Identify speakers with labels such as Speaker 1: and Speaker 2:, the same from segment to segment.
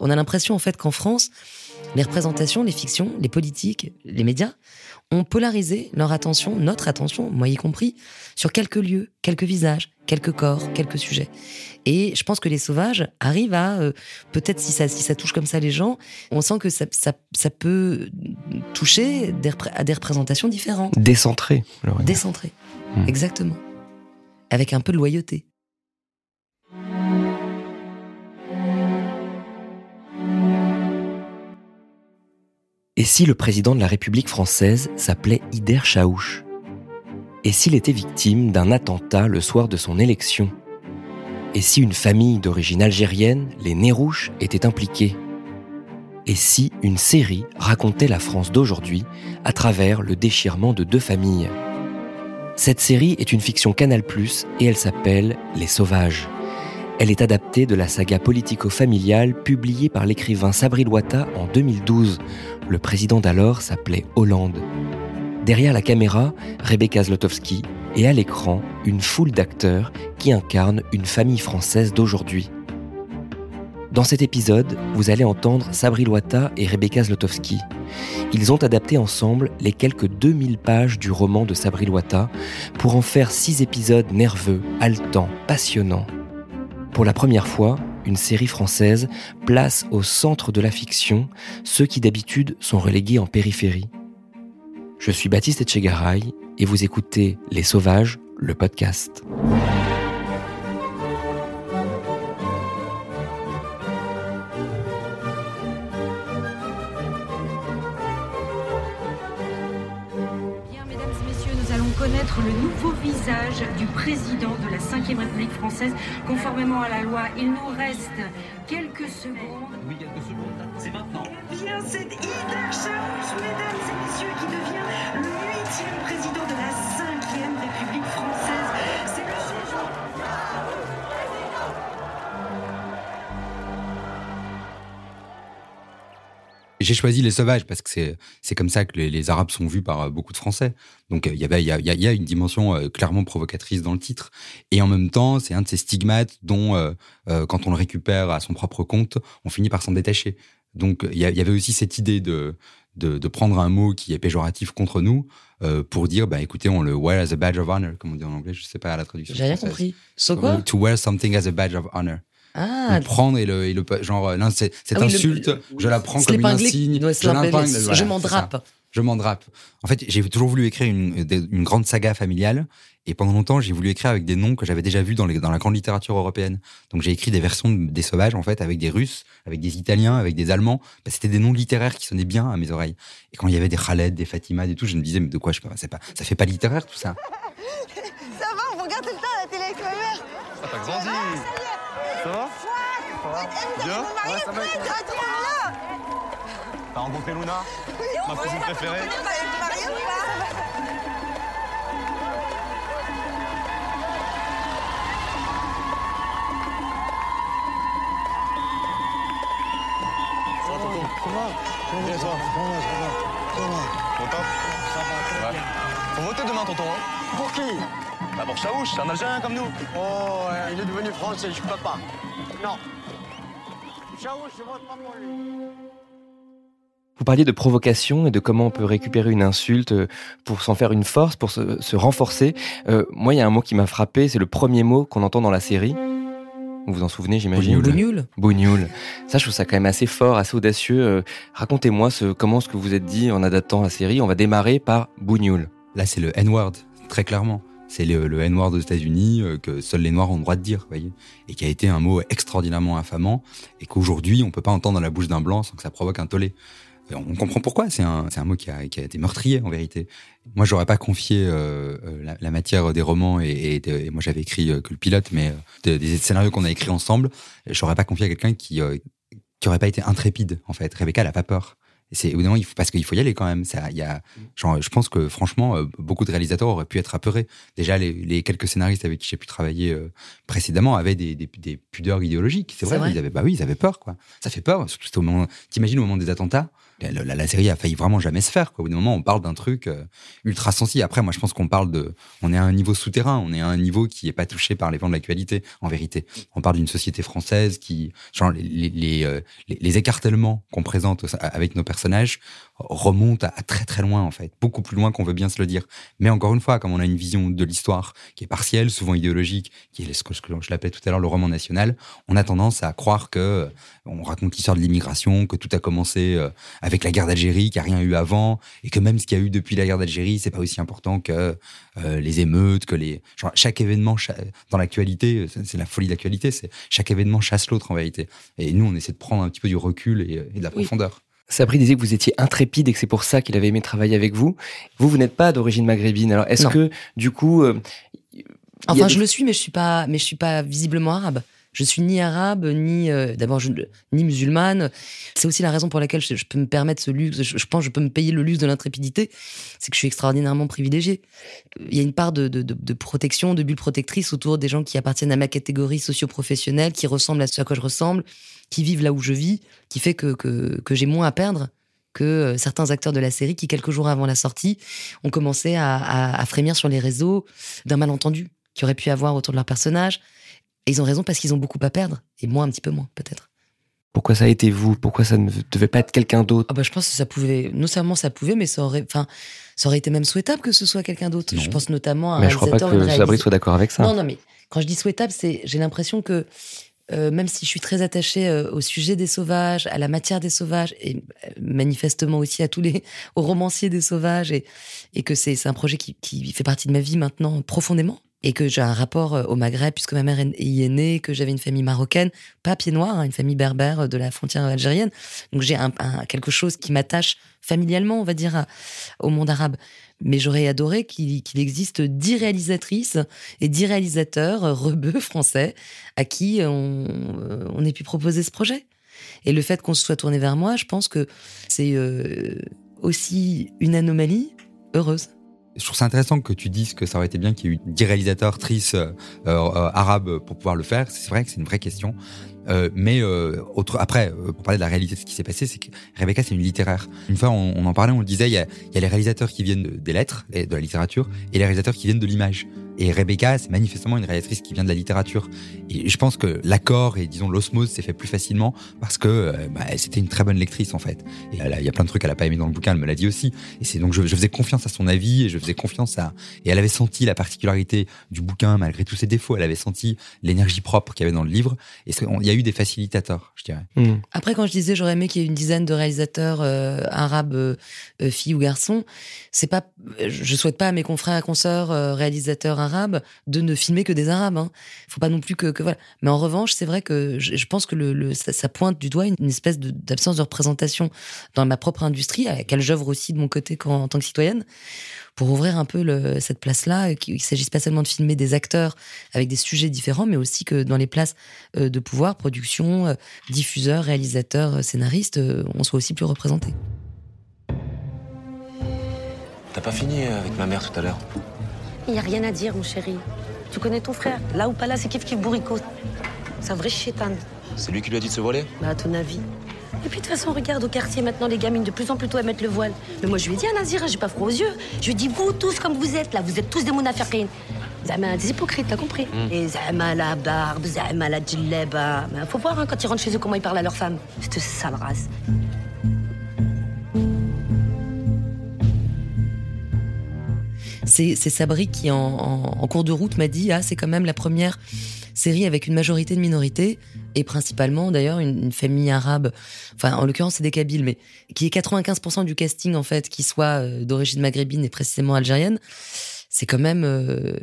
Speaker 1: On a l'impression en fait qu'en France, les représentations, les fictions, les politiques, les médias ont polarisé leur attention, notre attention, moi y compris, sur quelques lieux, quelques visages, quelques corps, quelques sujets. Et je pense que les sauvages arrivent à, euh, peut-être si ça, si ça touche comme ça les gens, on sent que ça, ça, ça peut toucher des, à des représentations différentes.
Speaker 2: Décentré.
Speaker 1: Décentré, hmm. exactement. Avec un peu de loyauté.
Speaker 2: Et si le président de la République française s'appelait Ider Chaouch? Et s'il était victime d'un attentat le soir de son élection? Et si une famille d'origine algérienne, les Nérouches, était impliquée? Et si une série racontait la France d'aujourd'hui à travers le déchirement de deux familles? Cette série est une fiction Canal ⁇ et elle s'appelle Les Sauvages. Elle est adaptée de la saga politico-familiale publiée par l'écrivain Sabri Loata en 2012. Le président d'alors s'appelait Hollande. Derrière la caméra, Rebecca Zlotowski et à l'écran, une foule d'acteurs qui incarnent une famille française d'aujourd'hui. Dans cet épisode, vous allez entendre Sabri Loata et Rebecca Zlotowski. Ils ont adapté ensemble les quelques 2000 pages du roman de Sabri Loata pour en faire six épisodes nerveux, haletants, passionnants. Pour la première fois, une série française place au centre de la fiction ceux qui d'habitude sont relégués en périphérie. Je suis Baptiste Etchegaray et vous écoutez Les Sauvages, le podcast.
Speaker 3: président de la Ve République française. Conformément à la loi, il nous reste quelques secondes.
Speaker 4: Oui, quelques secondes. C'est maintenant.
Speaker 3: Eh bien, c'est Hidar Charouche, mesdames et messieurs, qui devient le huitième président de la 5
Speaker 5: J'ai choisi les sauvages parce que c'est comme ça que les, Arabes sont vus par euh, beaucoup de Français. Donc euh, il y avait il y a, y a, une dimension euh, clairement provocatrice dans le titre et en même temps c'est un de ces stigmates dont quand on le récupère à son propre compte on finit par s'en détacher. Donc il y, avait aussi cette idée de, de, de prendre un mot qui est péjoratif contre nous pour dire bah écoutez on le wear as a badge of honor comme on dit en anglais je sais pas la traduction.
Speaker 1: J'ai rien compris. So quoi?
Speaker 5: To wear something as a badge of honor.
Speaker 1: Ah,
Speaker 5: le prendre et le, et le genre euh, non cette ah insulte je la prends comme une insigne
Speaker 1: je je m'en drape
Speaker 5: je m'en drape en fait j'ai toujours voulu écrire une, une grande saga familiale et pendant longtemps j'ai voulu écrire avec des noms que j'avais déjà vus dans, les, dans la grande littérature européenne. Donc j'ai écrit des versions des sauvages en fait avec des russes avec des italiens avec des allemands. Bah, c'était des noms littéraires qui sonnaient bien à mes oreilles. Et quand il y avait des Khaled des Fatima et tout je me disais mais de quoi je pas pas ça fait pas littéraire tout ça.
Speaker 6: Ça va on regarde tout le temps la télé avec ma mère.
Speaker 7: Ça t'a grandi Bien
Speaker 6: Ouais, ça va.
Speaker 7: T'as rencontré Luna Ma cousine préférée Ça va,
Speaker 8: Comment
Speaker 7: Bien, toi
Speaker 8: Comment
Speaker 7: top Ouais. Faut voter demain, tonton. Hein.
Speaker 8: Pour qui?
Speaker 7: Bah pour Chaouch, c'est un Algérien comme nous.
Speaker 8: Oh, il est devenu français, je peux pas. Non.
Speaker 2: Vous parliez de provocation et de comment on peut récupérer une insulte pour s'en faire une force, pour se, se renforcer. Euh, moi, il y a un mot qui m'a frappé, c'est le premier mot qu'on entend dans la série. Vous vous en souvenez, j'imagine
Speaker 1: Bougnoul.
Speaker 2: Bougnoul. Ça, je trouve ça quand même assez fort, assez audacieux. Euh, racontez-moi ce, comment ce que vous êtes dit en adaptant la série. On va démarrer par Bougnoul.
Speaker 5: Là, c'est le N-word, très clairement. C'est le, le N-word aux États-Unis euh, que seuls les Noirs ont le droit de dire, voyez, et qui a été un mot extraordinairement infamant et qu'aujourd'hui on peut pas entendre dans la bouche d'un blanc sans que ça provoque un tollé. on comprend pourquoi. C'est un, un mot qui a, qui a été meurtrier en vérité. Moi, j'aurais pas confié euh, la, la, matière des romans et, et, moi j'avais écrit que le pilote, mais des scénarios qu'on a écrits ensemble, j'aurais pas confié à quelqu'un qui qui aurait pas été intrépide en fait. Rebecca, elle a pas peur c'est évidemment parce qu'il faut y aller quand même. Ça, y a, genre, je pense que franchement, euh, beaucoup de réalisateurs auraient pu être apeurés. Déjà, les, les quelques scénaristes avec qui j'ai pu travailler euh, précédemment avaient des, des, des pudeurs idéologiques. C'est vrai, vrai, ils avaient, bah oui, ils avaient peur, quoi. Ça fait peur, surtout au moment. T'imagines au moment des attentats, la, série a failli vraiment jamais se faire. Quoi. Au bout d'un moment, on parle d'un truc euh, ultra sensible. Après, moi, je pense qu'on parle de, on est à un niveau souterrain, on est à un niveau qui est pas touché par les vents de l'actualité. En vérité, on parle d'une société française qui, genre, les les, euh, écartèlements qu'on présente avec nos personnages remontent à, très très loin en fait, beaucoup plus loin qu'on veut bien se le dire. Mais encore une fois, comme on a une vision de l'histoire qui est partielle, souvent idéologique, qui est ce que je l'appelais tout à l'heure le roman national, on a tendance à croire que euh, on raconte l'histoire de l'immigration, que tout a commencé avec la guerre d'Algérie, qu'il n'y a rien eu avant, et que même ce qu'il y a eu depuis la guerre d'Algérie, c'est pas aussi important que euh, les émeutes, que les genre, chaque événement dans l'actualité, c'est la folie de l'actualité, c'est chaque événement chasse l'autre en vérité. Et nous, on essaie de prendre un petit peu du recul et, de la profondeur.
Speaker 2: Sabri disait que vous étiez intrépide et que c'est pour ça qu'il avait aimé travailler avec vous. Vous, vous n'êtes pas d'origine maghrébine. Alors, est-ce que, du coup, euh,
Speaker 1: enfin, je le suis, mais je suis pas, mais je suis pas visiblement arabe. Je suis ni arabe, ni euh, d'abord ni musulmane. C'est aussi la raison pour laquelle je, peux me permettre ce luxe. Je, pense que je peux me payer le luxe de l'intrépidité. C'est que je suis extraordinairement privilégié. Il y a une part de, protection, de bulle protectrice autour des gens qui appartiennent à ma catégorie socio-professionnelle, qui ressemblent à ce à quoi je ressemble, qui vivent là où je vis, qui fait que, que, j'ai moins à perdre que euh, certains acteurs de la série qui, quelques jours avant la sortie, ont commencé à, frémir sur les réseaux d'un malentendu qui aurait pu avoir autour de leur personnage et ils ont raison parce qu'ils ont beaucoup à perdre, et moi un petit peu moins, peut-être.
Speaker 2: Pourquoi ça a été vous? Pourquoi ça ne devait pas être quelqu'un d'autre?
Speaker 1: Ah bah, Je pense que ça pouvait, non seulement ça pouvait, mais ça aurait, enfin, ça aurait été même souhaitable que ce soit quelqu'un d'autre. Je pense notamment à un
Speaker 2: Mais je crois pas que Sabri soit d'accord avec ça.
Speaker 1: Non, non, mais quand je dis souhaitable, c'est j'ai l'impression que euh, même si je suis très attachée euh, au sujet des sauvages, à la matière des sauvages, et euh, manifestement aussi à tous les aux romanciers des sauvages, et, et que c'est un projet qui, qui fait partie de ma vie maintenant profondément, et que j'ai un rapport euh, au Maghreb puisque ma mère y est née, que j'avais une famille marocaine, pas pied noir, hein, une famille berbère de la frontière algérienne. Donc j'ai un, quelque chose qui m'attache familialement, on va dire, au monde arabe. Mais j'aurais adoré qu'il existe dix réalisatrices et dix réalisateurs rebeux français à qui on, euh, on ait pu proposer ce projet. Et le fait qu'on se soit tourné vers moi, je pense que c'est euh, aussi une anomalie heureuse.
Speaker 5: Je trouve ça intéressant que tu dises que ça aurait été bien qu'il y ait eu 10 réalisateurs, actrices euh, euh, arabes pour pouvoir le faire. C'est vrai que c'est une vraie question. Euh, mais euh, autre, après, euh, pour parler de la réalité de ce qui s'est passé, c'est que Rebecca, c'est une littéraire. Une fois, on, en parlait, on le disait, il y a, y a les réalisateurs qui viennent des lettres et de la littérature et les réalisateurs qui viennent de l'image. Et Rebecca, c'est manifestement une réalisatrice qui vient de la littérature. Et je pense que l'accord et disons l'osmose s'est fait plus facilement parce que bah, c'était une très bonne lectrice en fait. Et il y a plein de trucs qu'elle a pas aimé dans le bouquin, elle me l'a dit aussi. Et c'est donc je, je, faisais confiance à son avis et je faisais confiance à. Et elle avait senti la particularité du bouquin malgré tous ses défauts. Elle avait senti l'énergie propre qu'il y avait dans le livre. Et il y a eu des facilitateurs, je dirais.
Speaker 1: Hmm. Après, quand je disais j'aurais aimé qu'il y ait une dizaine de réalisateurs euh, arabes, euh, euh, filles ou garçons, c'est pas. Je souhaite pas à mes confrères et consoeurs réalisateurs arabes de ne filmer que des arabes. Hein. Faut pas non plus que, voilà. Mais en revanche, c'est vrai que je, pense que le, ça, pointe du doigt une, espèce d'absence de, représentation dans ma propre industrie, à laquelle j'œuvre aussi de mon côté en tant que citoyenne pour ouvrir un peu le, cette place-là, qu'il ne s'agisse pas seulement de filmer des acteurs avec des sujets différents, mais aussi que dans les places euh, de pouvoir, production, euh, diffuseurs, réalisateurs, euh, scénaristes, on soit aussi plus représentés.
Speaker 9: T'as pas fini avec ma mère tout à l'heure?
Speaker 10: Il n'y a rien à dire, mon chéri. Tu connais ton frère Là ou pas là, c'est kiff kiff bourrico. C'est un vrai chétan.
Speaker 9: C'est lui qui lui a dit de se voiler?
Speaker 10: Bah, à ton avis. Et puis de toute façon, regarde au quartier maintenant, les gamines de plus en plus tôt à mettre le voile. Mais moi, je lui ai dit à Nazira, j'ai pas froid aux yeux. Je lui ai dit, vous tous comme vous êtes là, vous êtes tous des mounafirines. Zama, des hypocrites, t'as compris mm. Et Zama la barbe, Zama la djelleba. Mais faut voir hein, quand ils rentrent chez eux comment ils parlent à leurs femmes. Cette sale race.
Speaker 1: C'est Sabri qui, en cours de route, m'a dit Ah, c'est quand même la première série avec une majorité de minorités, et principalement d'ailleurs une, famille arabe, enfin en l'occurrence c'est des Kabyles, mais qui est 95% du casting en fait, qui soit euh, d'origine maghrébine et précisément algérienne, c'est quand même... Euh,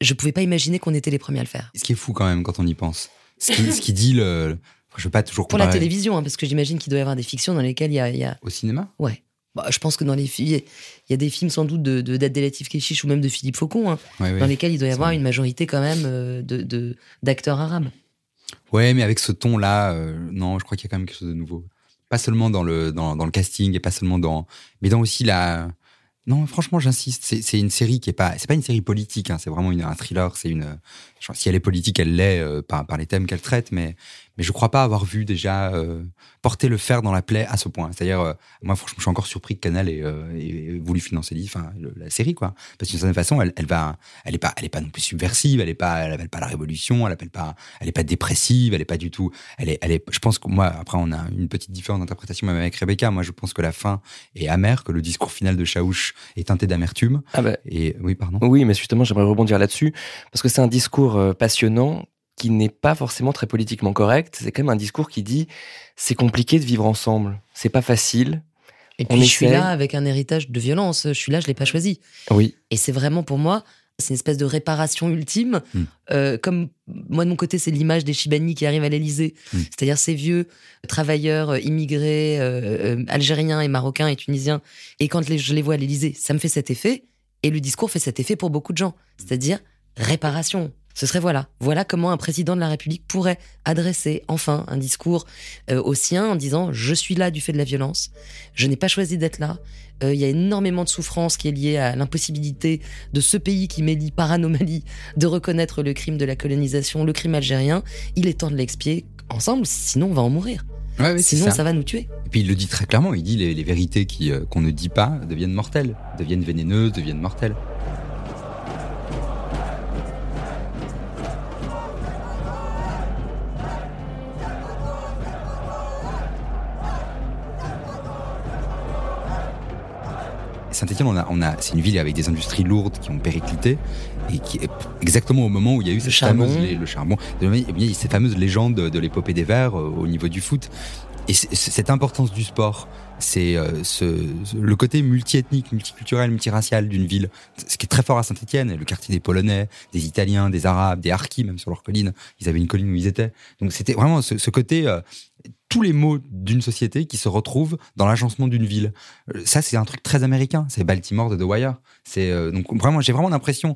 Speaker 1: je pouvais pas imaginer qu'on était les premiers à le faire.
Speaker 5: Ce qui est fou quand même quand on y pense. Ce qui, ce qui dit le Je veux pas toujours
Speaker 1: Pour la
Speaker 5: comparer-
Speaker 1: télévision, hein, parce que j'imagine qu'il doit y avoir des fictions dans lesquelles il y a. il y a-
Speaker 5: Au cinéma?
Speaker 1: Ouais. Bah, je pense que dans les films, il y a des films sans doute de, de Kechiche ou même de Philippe Faucon, hein, dans lesquels il doit y avoir une majorité quand même euh, de, de- d'acteurs arabes.
Speaker 5: Ouais, mais avec ce ton-là, euh, non, je crois qu'il y a quand même quelque chose de nouveau. Pas seulement dans le, dans, dans le casting et pas seulement dans. Mais dans aussi la. Non, franchement, j'insiste. C'est, c'est une série qui est pas. C'est pas une série politique, hein, c'est vraiment une, un thriller. C'est une. genre, si elle est politique, elle l'est euh, par, par les thèmes qu'elle traite, mais, mais je crois pas avoir vu déjà euh, porter le fer dans la plaie à ce point. C'est-à-dire, euh, moi, franchement, je suis encore surpris que Canal ait, euh, ait voulu financer l'île- enfin, le- la série, quoi. Parce d'une certaine façon, elle, elle va. Elle est pas, elle est pas non plus subversive, elle est pas, elle appelle pas la révolution, elle appelle pas, elle est pas dépressive, elle est pas du tout. Elle est, elle est. Je pense que moi, après, on a une petite différence d'interprétation même avec Rebecca. Moi, je pense que la fin est amère, que le discours final de Chaouch est teinté d'amertume.
Speaker 2: Ah bah,
Speaker 5: Et oui, pardon.
Speaker 2: Oui, mais justement, j'aimerais rebondir là-dessus, parce que c'est un discours passionnant qui n'est pas forcément très politiquement correct. C'est quand même un discours qui dit c'est compliqué de vivre ensemble, c'est pas facile.
Speaker 1: Et
Speaker 2: On
Speaker 1: puis je suis là avec un héritage de violence. Je suis là, je l'ai pas choisi.
Speaker 2: Oui,
Speaker 1: Et c'est vraiment pour moi, c'est une espèce de réparation ultime.
Speaker 5: Mm.
Speaker 1: Euh, comme moi de mon côté, c'est l'image des Chibani qui arrivent à l'Élysée,
Speaker 5: Mm.
Speaker 1: c'est-à-dire ces vieux travailleurs euh, immigrés euh, algériens et marocains et tunisiens. Et quand les- je les vois à l'Élysée, ça me fait cet effet. Et le discours fait cet effet pour beaucoup de gens, c'est-à-dire réparation. Ce serait voilà, voilà comment un président de la République pourrait adresser enfin un discours euh, au sien en disant je suis là du fait de la violence, je n'ai pas choisi d'être là, Euh, il y a énormément de souffrance qui est liée à l'impossibilité de ce pays qui m'élit par anomalie de reconnaître le crime de la colonisation, le crime algérien. Il est temps de l'expier ensemble, sinon on va en mourir.
Speaker 5: Ouais,
Speaker 1: sinon
Speaker 5: ça.
Speaker 1: ça. va nous tuer.
Speaker 5: Et puis il le dit très clairement, il dit les, les vérités euh, qu'on ne dit pas deviennent mortelles, deviennent vénéneuses, deviennent mortelles. Saint-Etienne, on a, on a, c'est une ville avec des industries lourdes qui ont périclité et qui est exactement au moment où il y a eu cette
Speaker 1: charbon.
Speaker 5: fameuse, le charbon, il y a eu cette fameuse légende de, l'épopée des Verts euh, au niveau du foot. Et cette importance du sport, c'est euh, ce, ce- le côté multiethnique, multiculturel, multiracial d'une ville, ce qui est très fort à Saint-Etienne, le quartier des Polonais, des Italiens, des Arabes, des Harkis, même sur leur colline, ils avaient une colline où ils étaient. Donc c'était vraiment ce, ce côté, euh, tous les mots d'une société qui se retrouvent dans l'agencement d'une ville. Euh, Ça, c'est un truc très américain. C'est Baltimore de The Wire. C'est euh, donc vraiment, j'ai vraiment l'impression,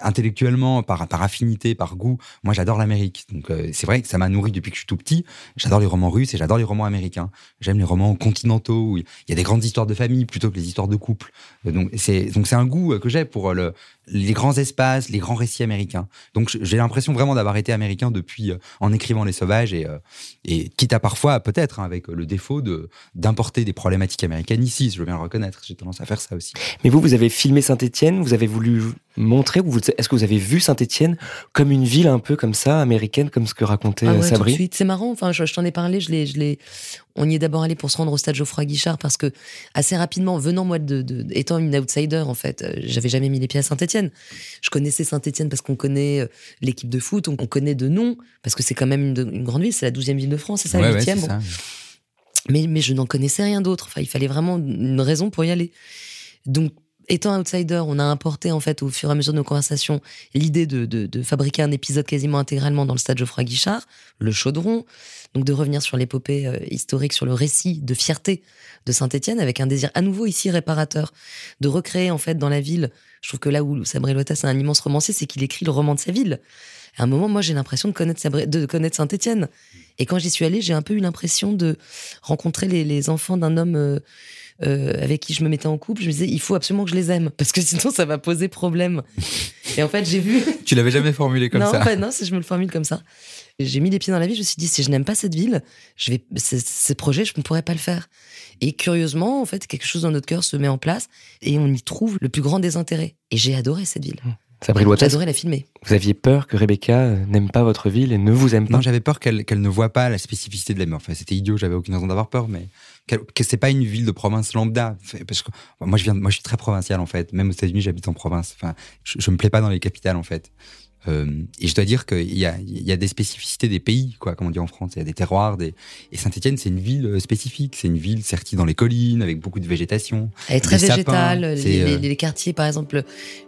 Speaker 5: intellectuellement, par, par affinité, par goût, moi j'adore l'Amérique. Donc euh, c'est vrai que ça m'a nourri depuis que je suis tout petit. J'adore les romans russes et j'adore les romans américains. J'aime les romans continentaux où il y a des grandes histoires de famille plutôt que les histoires de couple. Donc c'est donc c'est un goût que j'ai pour le, les grands espaces, les grands récits américains. Donc j'ai l'impression vraiment d'avoir été américain depuis en écrivant Les Sauvages et quitte à parfois peut-être hein, avec le défaut de d'importer des problématiques américaines ici, je veux bien le reconnaître. J'ai tendance à faire ça aussi.
Speaker 2: Mais vous, vous avez filmé Saint-Étienne, vous avez voulu montrer, ou vous- est-ce que vous avez vu Saint-Étienne comme une ville un peu comme ça, américaine, comme ce que racontait
Speaker 1: Ah
Speaker 2: euh,
Speaker 1: ouais, tout de
Speaker 2: Sabri?
Speaker 1: suite. C'est marrant. Enfin, je, je t'en ai parlé. Je l'ai, je l'ai. On y est d'abord allé pour se rendre au stade Geoffroy Guichard parce que assez rapidement, venant moi de, de- étant une outsider en fait, euh, j'avais jamais mis les pieds à Saint-Étienne. Je connaissais Saint-Étienne parce qu'on connaît euh, l'équipe de foot, on, on connaît de nom parce que c'est quand même une, une grande ville. C'est la 12e ville de France, c'est ça,
Speaker 5: Ouais,
Speaker 1: la
Speaker 5: ouais,
Speaker 1: 8e.
Speaker 5: c'est
Speaker 1: bon.
Speaker 5: ça.
Speaker 1: Mais, mais je n'en connaissais rien d'autre. Enfin, il fallait vraiment une raison pour y aller. Donc, étant outsider, on a importé, en fait, au fur et à mesure de nos conversations, l'idée de, de, fabriquer un épisode quasiment intégralement dans le stade Geoffroy Guichard, le chaudron. Donc, de revenir sur l'épopée euh, historique, sur le récit de fierté de Saint-Etienne, avec un désir à nouveau ici réparateur, de recréer, en fait, dans la ville. Je trouve que là où Sabré Lotas un immense romancier, c'est qu'il écrit le roman de sa ville. À un moment, moi, j'ai l'impression de connaître, de connaître Saint-Étienne. Et quand j'y suis allée, j'ai un peu eu l'impression de rencontrer les, les enfants d'un homme euh, euh, avec qui je me mettais en couple. Je me disais, il faut absolument que je les aime, parce que sinon, ça va poser problème. Et en fait, j'ai vu.
Speaker 5: Tu l'avais jamais formulé comme
Speaker 1: non,
Speaker 5: ça.
Speaker 1: en fait, non, si je me le formule comme ça. J'ai mis les pieds dans la ville, je me suis dit, si je n'aime pas cette ville, je vais, ce, ce projet, je ne pourrais pas le faire. Et curieusement, en fait, quelque chose dans notre cœur se met en place et on y trouve le plus grand désintérêt. Et j'ai adoré cette ville.
Speaker 2: Sabri
Speaker 1: J'ai
Speaker 2: Loitas,
Speaker 1: adoré la filmer.
Speaker 2: vous aviez peur que Rebecca euh, n'aime pas votre ville et ne vous aime pas
Speaker 5: Non, j'avais peur qu'elle qu'elle ne voit pas la spécificité de la mer. Enfin, c'était idiot, j'avais aucune raison d'avoir peur, mais que c'est pas une ville de province lambda. Parce que moi, je viens, moi, je suis très provincial en fait. Même aux États-Unis, j'habite en province. Enfin, je, je me plais pas dans les capitales en fait. Euh, et je dois dire qu'il y a, il y a des spécificités des pays, quoi, comme on dit en France. Il y a des terroirs. Des... Et Saint-Etienne, c'est une ville euh, spécifique. C'est une ville sertie dans les collines, avec beaucoup de végétation.
Speaker 1: Elle est très végétale. Les,
Speaker 5: euh,
Speaker 1: les- les quartiers, par exemple,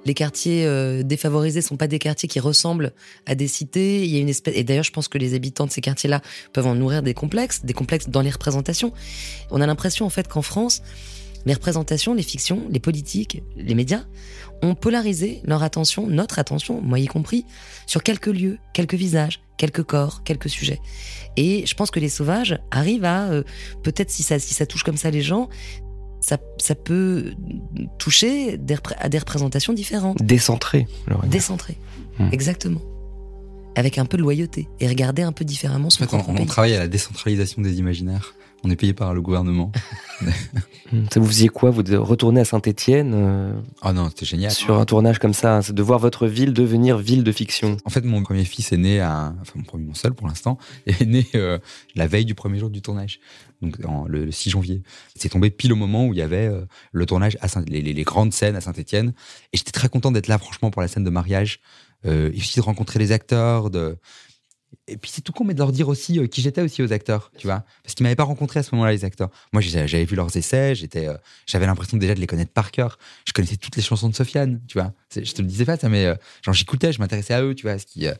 Speaker 1: les quartiers euh, défavorisés sont pas des quartiers qui ressemblent à des cités. Il y a une espèce. Et d'ailleurs, je pense que les habitants de ces quartiers-là peuvent en nourrir des complexes, des complexes dans les représentations. On a l'impression, en fait, qu'en France, les représentations, les fictions, les politiques, les médias ont polarisé leur attention, notre attention, moi y compris, sur quelques lieux, quelques visages, quelques corps, quelques sujets. Et je pense que les sauvages arrivent à, euh, peut-être si ça, si ça touche comme ça les gens, ça, ça peut toucher des à des représentations différentes,
Speaker 2: Décentré.
Speaker 1: décentrées.
Speaker 2: Hmm.
Speaker 1: Exactement. Avec un peu de loyauté et regarder un peu différemment
Speaker 5: En
Speaker 1: son
Speaker 5: fait, on,
Speaker 1: propre
Speaker 5: on
Speaker 1: pays.
Speaker 5: travaille à la décentralisation des imaginaires. On est payé par le gouvernement.
Speaker 2: Ça vous faisiez quoi Vous de retourner à Saint-Étienne
Speaker 5: Ah non, c'était génial.
Speaker 2: sur un tournage comme ça, c'est de voir votre ville devenir ville de fiction?
Speaker 5: En fait, mon premier fils est né à, enfin mon premier, mon seul pour l'instant, est né euh, la veille du premier jour du tournage, donc en- le, le 6 janvier. C'est tombé pile au moment où il y avait euh, le tournage à Saint, les, les- les grandes scènes à Saint-Étienne, et j'étais très content d'être là, franchement, pour la scène de mariage, euh, et aussi de rencontrer les acteurs, de et puis c'est tout con, mais de leur dire aussi euh, qui j'étais aussi aux acteurs, tu vois, parce qu'ils m'avaient pas rencontré à ce moment-là les acteurs. Moi, j'avais vu leurs essais, j'étais, euh, j'avais l'impression déjà de les connaître par cœur. Je connaissais toutes les chansons de Sofiane, tu vois. Je te le disais pas ça, mais euh, genre j'écoutais, je m'intéressais à eux, tu vois. Ce qui, euh,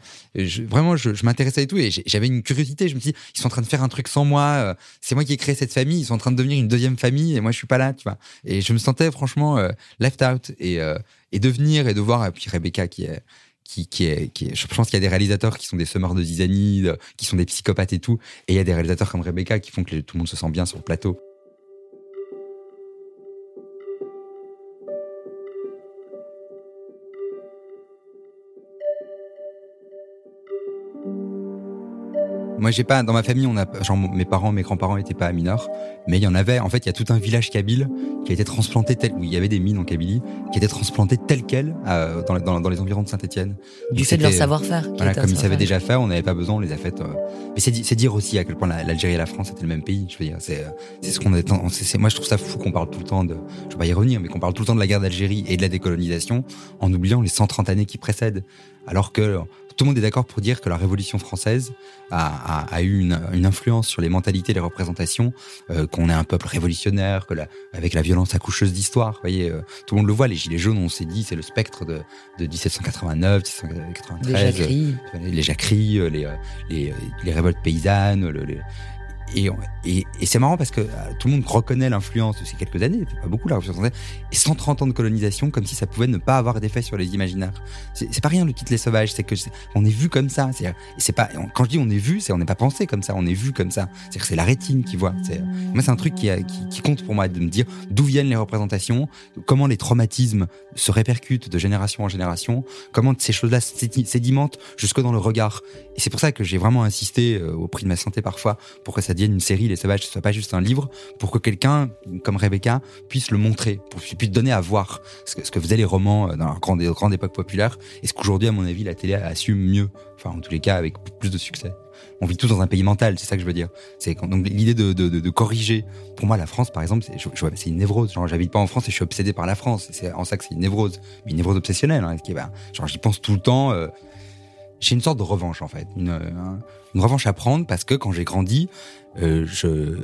Speaker 5: vraiment, je, je m'intéressais et tout, et j'avais une curiosité. Je me dis, ils sont en train de faire un truc sans moi. c'est moi qui ai créé cette famille. Ils sont en train de devenir une deuxième famille, et moi je suis pas là, tu vois. Et je me sentais franchement left out et et de venir et de voir. Et puis Rebecca qui est qui, qui est, je pense qu'il y a des réalisateurs qui sont des semeurs de zizanie, de- qui sont des psychopathes et tout, et il y a des réalisateurs comme Rebecca qui font que tout le monde se sent bien sur le plateau. Moi, j'ai pas dans ma famille, on a genre mes parents, mes grands-parents étaient pas mineurs, mais il y en avait. En fait, il y a tout un village kabyle qui a été transplanté tel où il y avait des mines en Kabylie qui étaient transplantées tel quel euh, dans, dans, dans les environs de Saint-Étienne.
Speaker 1: Du fait de leur savoir-faire. qui
Speaker 5: Voilà,
Speaker 1: est
Speaker 5: comme ils savaient
Speaker 1: savoir-faire.
Speaker 5: déjà faire, on n'avait pas besoin, on les a faites. euh. Mais c'est di- c'est dire aussi à quel point la- l'Algérie et la France étaient le même pays. Je veux dire, c'est euh, c'est ce qu'on a. on- c'est- c'est- Moi, je trouve ça fou qu'on parle tout le temps de. Je vais pas y revenir, mais qu'on parle tout le temps de la guerre d'Algérie et de la décolonisation en oubliant les 130 années qui précèdent, alors que tout le monde est d'accord pour dire que la Révolution française a, a- a eu une, une influence sur les mentalités, les représentations, euh, qu'on est un peuple révolutionnaire, que la, avec la violence accoucheuse d'histoire, vous voyez, euh, tout le monde le voit. Les gilets jaunes, on s'est dit, c'est le spectre de, de 1789, 1793,
Speaker 1: Les jacqueries.
Speaker 5: euh, les jacqueries, les, les, les révoltes paysannes, le- le- et, et, et c'est marrant parce que euh, tout le monde reconnaît l'influence de ces quelques années, pas beaucoup la Révolution française, et 130 ans de colonisation comme si ça pouvait ne pas avoir d'effet sur les imaginaires. C'est pas rien le titre Les Sauvages, c'est que on est vu comme ça. C'est pas quand je dis on est vu, c'est on n'est pas pensé comme ça, on est vu comme ça. C'est que c'est la rétine qui voit. Moi c'est un truc qui, qui, compte pour moi de me dire d'où viennent les représentations, comment les traumatismes se répercutent de génération en génération, comment ces choses-là sédi- sédimentent jusque dans le regard. Et c'est pour ça que j'ai vraiment insisté euh, au prix de ma santé parfois pour que ça une série Les Sauvages, ce soit pas juste un livre, pour que quelqu'un comme Rebecca puisse le montrer, pour puisse donner à voir ce que, ce faisaient les romans euh, dans la grande, grande époque populaire et ce qu'aujourd'hui, à mon avis, la télé assume mieux. Enfin, en tous les cas, avec plus de succès. On vit tous dans un pays mental, c'est ça que je veux dire. Donc l'idée de, corriger. Pour moi, la France, par exemple, c'est une névrose. Genre, j'habite pas en France et je suis obsédé par la France. C'est en ça que c'est une névrose, une névrose obsessionnelle. Hein, bah, genre, j'y pense tout le temps. euh, j'ai une sorte de revanche en fait, une, un- une revanche à prendre parce que quand j'ai grandi, euh, je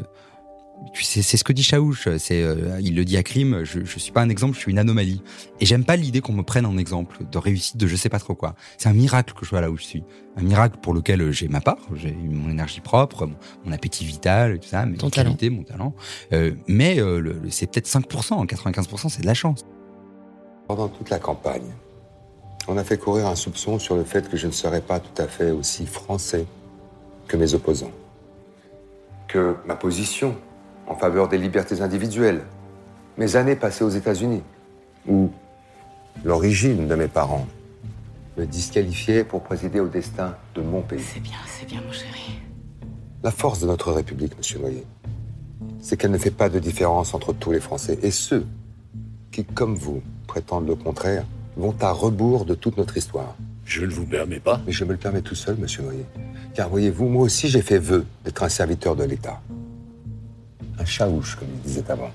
Speaker 5: tu sais, c'est ce que dit Chaouch, c'est euh, il le dit à Crime, je, je suis pas un exemple, je suis une anomalie. Et j'aime pas l'idée qu'on me prenne en exemple de réussite de je sais pas trop quoi. C'est un miracle que je sois là où je suis. Un miracle pour lequel euh, j'ai ma part, j'ai mon énergie propre, mon, mon appétit vital, tout ça, mes
Speaker 1: Ton
Speaker 5: qualités, mon talent. Euh, mais euh, le- le- c'est peut-être 5%, 95% c'est de la chance.
Speaker 11: Pendant toute la campagne, on a fait courir un soupçon sur le fait que je ne serais pas tout à fait aussi français que mes opposants. Que ma position en faveur des libertés individuelles, mes années passées aux États-Unis, ou l'origine de mes parents, me disqualifiaient pour présider au destin de mon pays.
Speaker 10: C'est bien, c'est bien, mon chéri.
Speaker 11: La force de notre République, monsieur Noyer, c'est qu'elle ne fait pas de différence entre tous les Français. Et ceux qui, comme vous, prétendent le contraire, vont à rebours de toute notre histoire.
Speaker 12: Je ne vous permets pas.
Speaker 11: Mais je me le permets tout seul, monsieur Noyer. Car voyez-vous, moi aussi j'ai fait vœu d'être un serviteur de l'État. Un chaouche, comme il disait avant.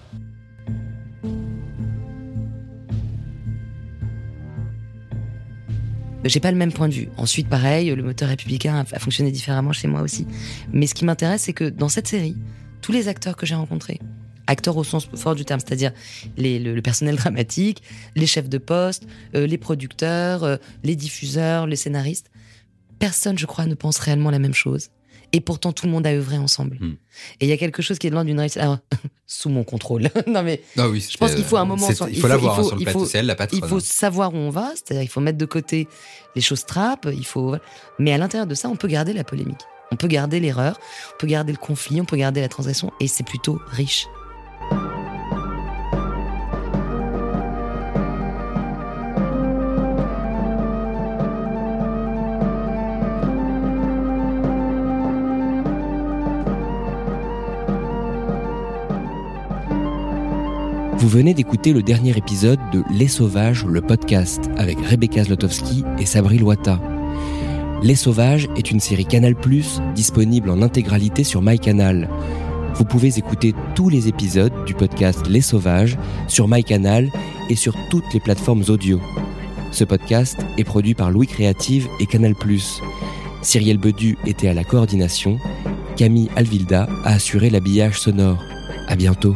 Speaker 1: J'ai pas le même point de vue. Ensuite, pareil, le moteur républicain a, a fonctionné différemment chez moi aussi. Mais ce qui m'intéresse, c'est que dans cette série, tous les acteurs que j'ai rencontrés, acteurs au sens fort du terme, c'est-à-dire le, le personnel dramatique, les chefs de poste, euh, les producteurs, euh, les diffuseurs, les scénaristes, personne, je crois, ne pense réellement la même chose. Et pourtant, tout le monde a œuvré ensemble. Et il y a quelque chose qui est de l'ordre d'une réussite. Alors, sous mon contrôle. non, mais
Speaker 5: Ah oui,
Speaker 1: je pense qu'il faut un moment.
Speaker 5: il faut l'avoir, hein, sur le plateau, elle, la patronne,
Speaker 1: Il faut savoir où on va, c'est-à-dire il faut mettre de côté les choses trappes. Il faut. Mais à l'intérieur de ça, on peut garder la polémique. On peut garder l'erreur, on peut garder le conflit, on peut garder la transgression, et c'est plutôt riche.
Speaker 2: Vous venez d'écouter le dernier épisode de Les Sauvages, le podcast, avec Rebecca Zlotowski et Sabri Loata. Les Sauvages est une série Canal+, disponible en intégralité sur MyCanal. Vous pouvez écouter tous les épisodes du podcast Les Sauvages sur MyCanal et sur toutes les plateformes audio. Ce podcast est produit par Louis Créative et Canal+. Cyrielle Bedu était à la coordination, Camille Alvilda a assuré l'habillage sonore. À bientôt.